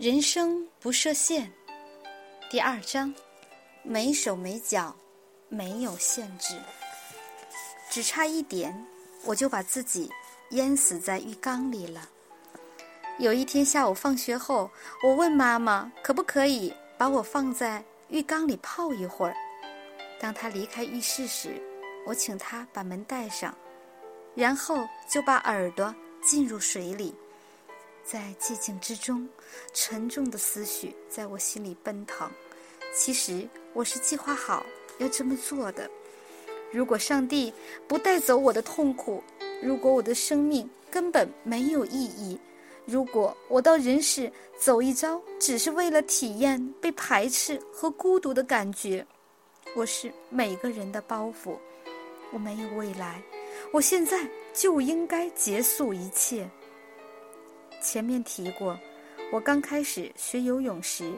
人生不设限，第二章，没手没脚，没有限制，只差一点，我就把自己淹死在浴缸里了。有一天下午放学后，我问妈妈可不可以把我放在浴缸里泡一会儿。当她离开浴室时，我请她把门带上，然后就把耳朵浸入水里。在寂静之中，沉重的思绪在我心里奔腾。其实我是计划好要这么做的。如果上帝不带走我的痛苦，如果我的生命根本没有意义，如果我到人世走一遭，只是为了体验被排斥和孤独的感觉，我是每个人的包袱，我没有未来，我现在就应该结束一切。前面提过，我刚开始学游泳时，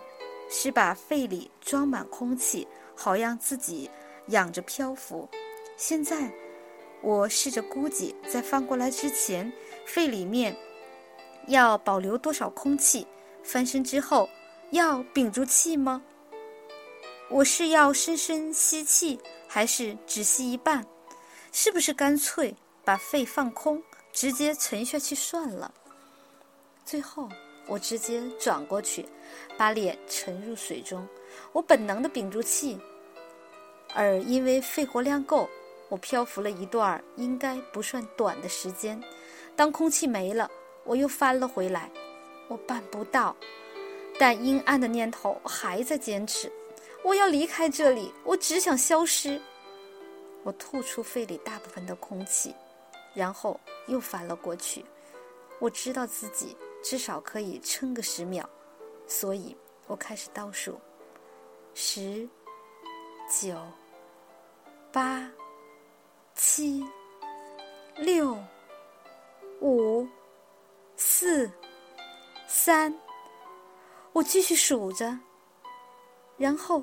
是把肺里装满空气，好让自己仰着漂浮。现在，我试着估计，在翻过来之前，肺里面要保留多少空气？翻身之后要屏住气吗？我是要深深吸气，还是只吸一半？是不是干脆把肺放空，直接沉下去算了？最后，我直接转过去，把脸沉入水中。我本能的屏住气，而因为肺活量够，我漂浮了一段应该不算短的时间。当空气没了，我又翻了回来。我办不到，但阴暗的念头还在坚持。我要离开这里，我只想消失。我吐出肺里大部分的空气，然后又翻了过去。我知道自己。至少可以撑个十秒，所以我开始倒数：十、九、八、七、六、五、四、三。我继续数着，然后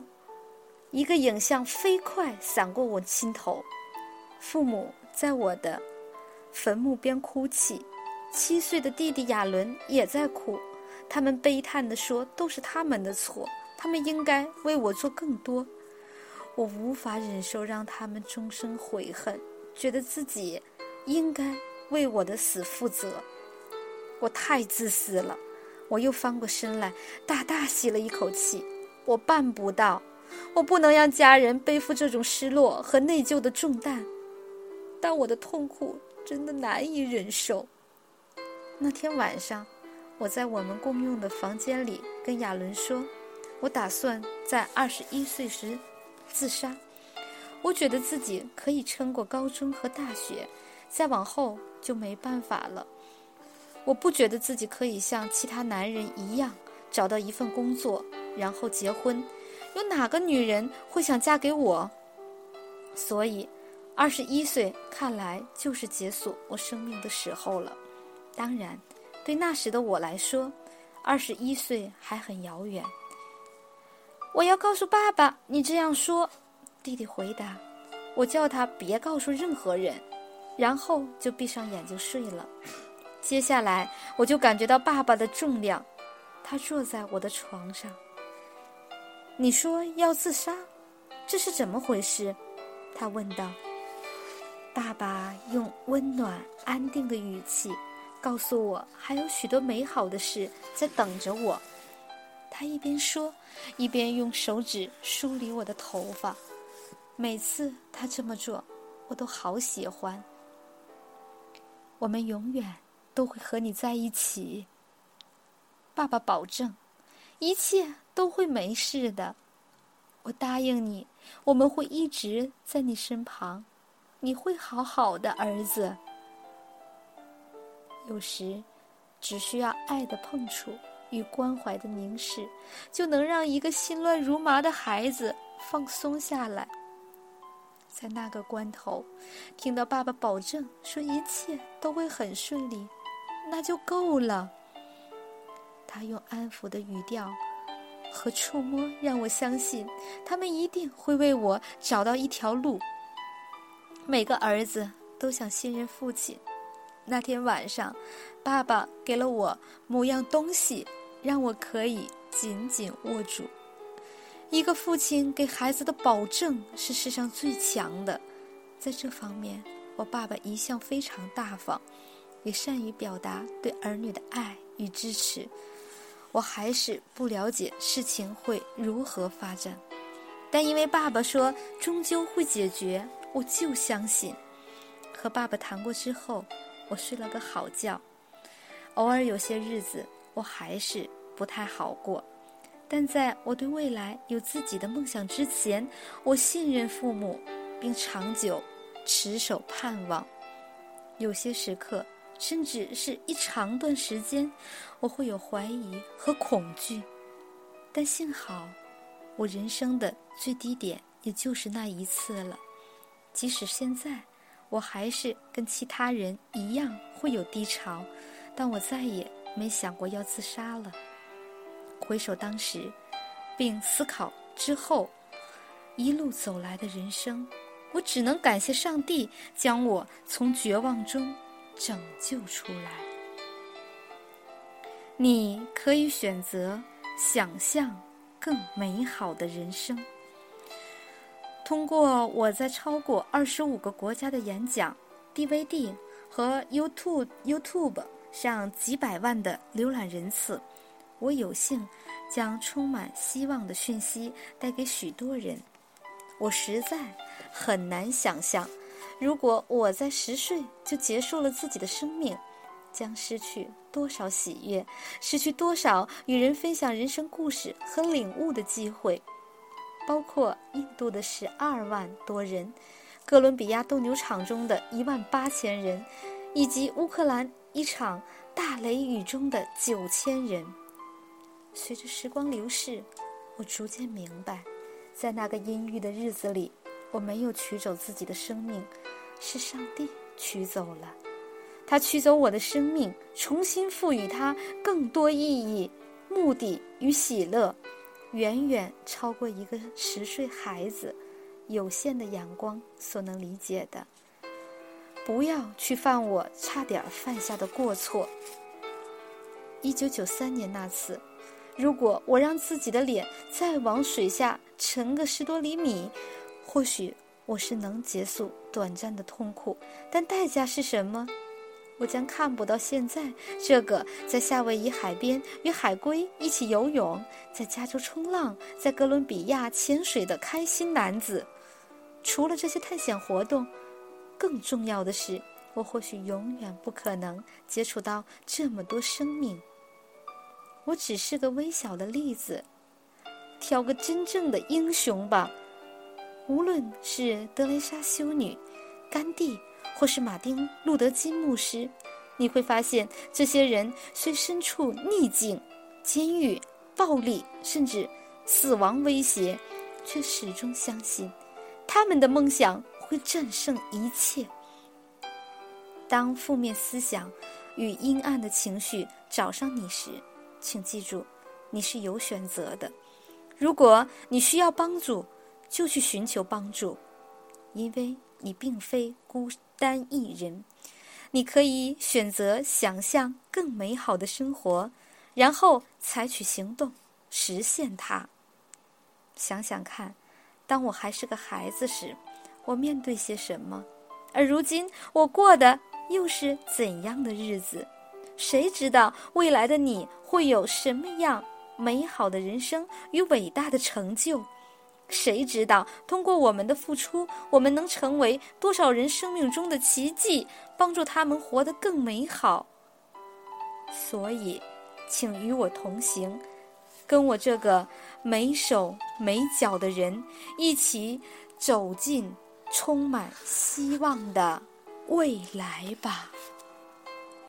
一个影像飞快闪过我心头：父母在我的坟墓边哭泣。七岁的弟弟亚伦也在哭，他们悲叹地说：“都是他们的错，他们应该为我做更多。”我无法忍受让他们终生悔恨，觉得自己应该为我的死负责。我太自私了。我又翻过身来，大大吸了一口气。我办不到，我不能让家人背负这种失落和内疚的重担。但我的痛苦真的难以忍受。那天晚上，我在我们共用的房间里跟亚伦说：“我打算在二十一岁时自杀。我觉得自己可以撑过高中和大学，再往后就没办法了。我不觉得自己可以像其他男人一样找到一份工作，然后结婚。有哪个女人会想嫁给我？所以，二十一岁看来就是结束我生命的时候了。”当然，对那时的我来说，二十一岁还很遥远。我要告诉爸爸，你这样说。弟弟回答：“我叫他别告诉任何人。”然后就闭上眼睛睡了。接下来，我就感觉到爸爸的重量。他坐在我的床上。你说要自杀，这是怎么回事？他问道。爸爸用温暖、安定的语气。告诉我，还有许多美好的事在等着我。他一边说，一边用手指梳理我的头发。每次他这么做，我都好喜欢。我们永远都会和你在一起，爸爸保证，一切都会没事的。我答应你，我们会一直在你身旁，你会好好的，儿子。有时，只需要爱的碰触与关怀的凝视，就能让一个心乱如麻的孩子放松下来。在那个关头，听到爸爸保证说一切都会很顺利，那就够了。他用安抚的语调和触摸，让我相信他们一定会为我找到一条路。每个儿子都想信任父亲。那天晚上，爸爸给了我某样东西，让我可以紧紧握住。一个父亲给孩子的保证是世上最强的，在这方面，我爸爸一向非常大方，也善于表达对儿女的爱与支持。我还是不了解事情会如何发展，但因为爸爸说终究会解决，我就相信。和爸爸谈过之后，我睡了个好觉。偶尔有些日子，我还是不太好过，但在我对未来有自己的梦想之前，我信任父母，并长久持守盼望。有些时刻。甚至是一长段时间，我会有怀疑和恐惧，但幸好，我人生的最低点也就是那一次了。即使现在，我还是跟其他人一样会有低潮，但我再也没想过要自杀了。回首当时，并思考之后一路走来的人生，我只能感谢上帝将我从绝望中。拯救出来，你可以选择想象更美好的人生。通过我在超过二十五个国家的演讲、DVD 和 YouTube YouTube 上几百万的浏览人次，我有幸将充满希望的讯息带给许多人。我实在很难想象。如果我在十岁就结束了自己的生命，将失去多少喜悦，失去多少与人分享人生故事和领悟的机会？包括印度的十二万多人，哥伦比亚斗牛场中的一万八千人，以及乌克兰一场大雷雨中的九千人。随着时光流逝，我逐渐明白，在那个阴郁的日子里。我没有取走自己的生命，是上帝取走了。他取走我的生命，重新赋予它更多意义、目的与喜乐，远远超过一个十岁孩子有限的眼光所能理解的。不要去犯我差点犯下的过错。一九九三年那次，如果我让自己的脸再往水下沉个十多厘米。或许我是能结束短暂的痛苦，但代价是什么？我将看不到现在这个在夏威夷海边与海龟一起游泳，在加州冲浪，在哥伦比亚潜水的开心男子。除了这些探险活动，更重要的是，我或许永远不可能接触到这么多生命。我只是个微小的例子，挑个真正的英雄吧。无论是德雷莎修女、甘地，或是马丁·路德·金牧师，你会发现，这些人虽身处逆境、监狱、暴力，甚至死亡威胁，却始终相信，他们的梦想会战胜一切。当负面思想与阴暗的情绪找上你时，请记住，你是有选择的。如果你需要帮助，就去寻求帮助，因为你并非孤单一人。你可以选择想象更美好的生活，然后采取行动实现它。想想看，当我还是个孩子时，我面对些什么？而如今我过的又是怎样的日子？谁知道未来的你会有什么样美好的人生与伟大的成就？谁知道，通过我们的付出，我们能成为多少人生命中的奇迹，帮助他们活得更美好。所以，请与我同行，跟我这个没手没脚的人一起走进充满希望的未来吧。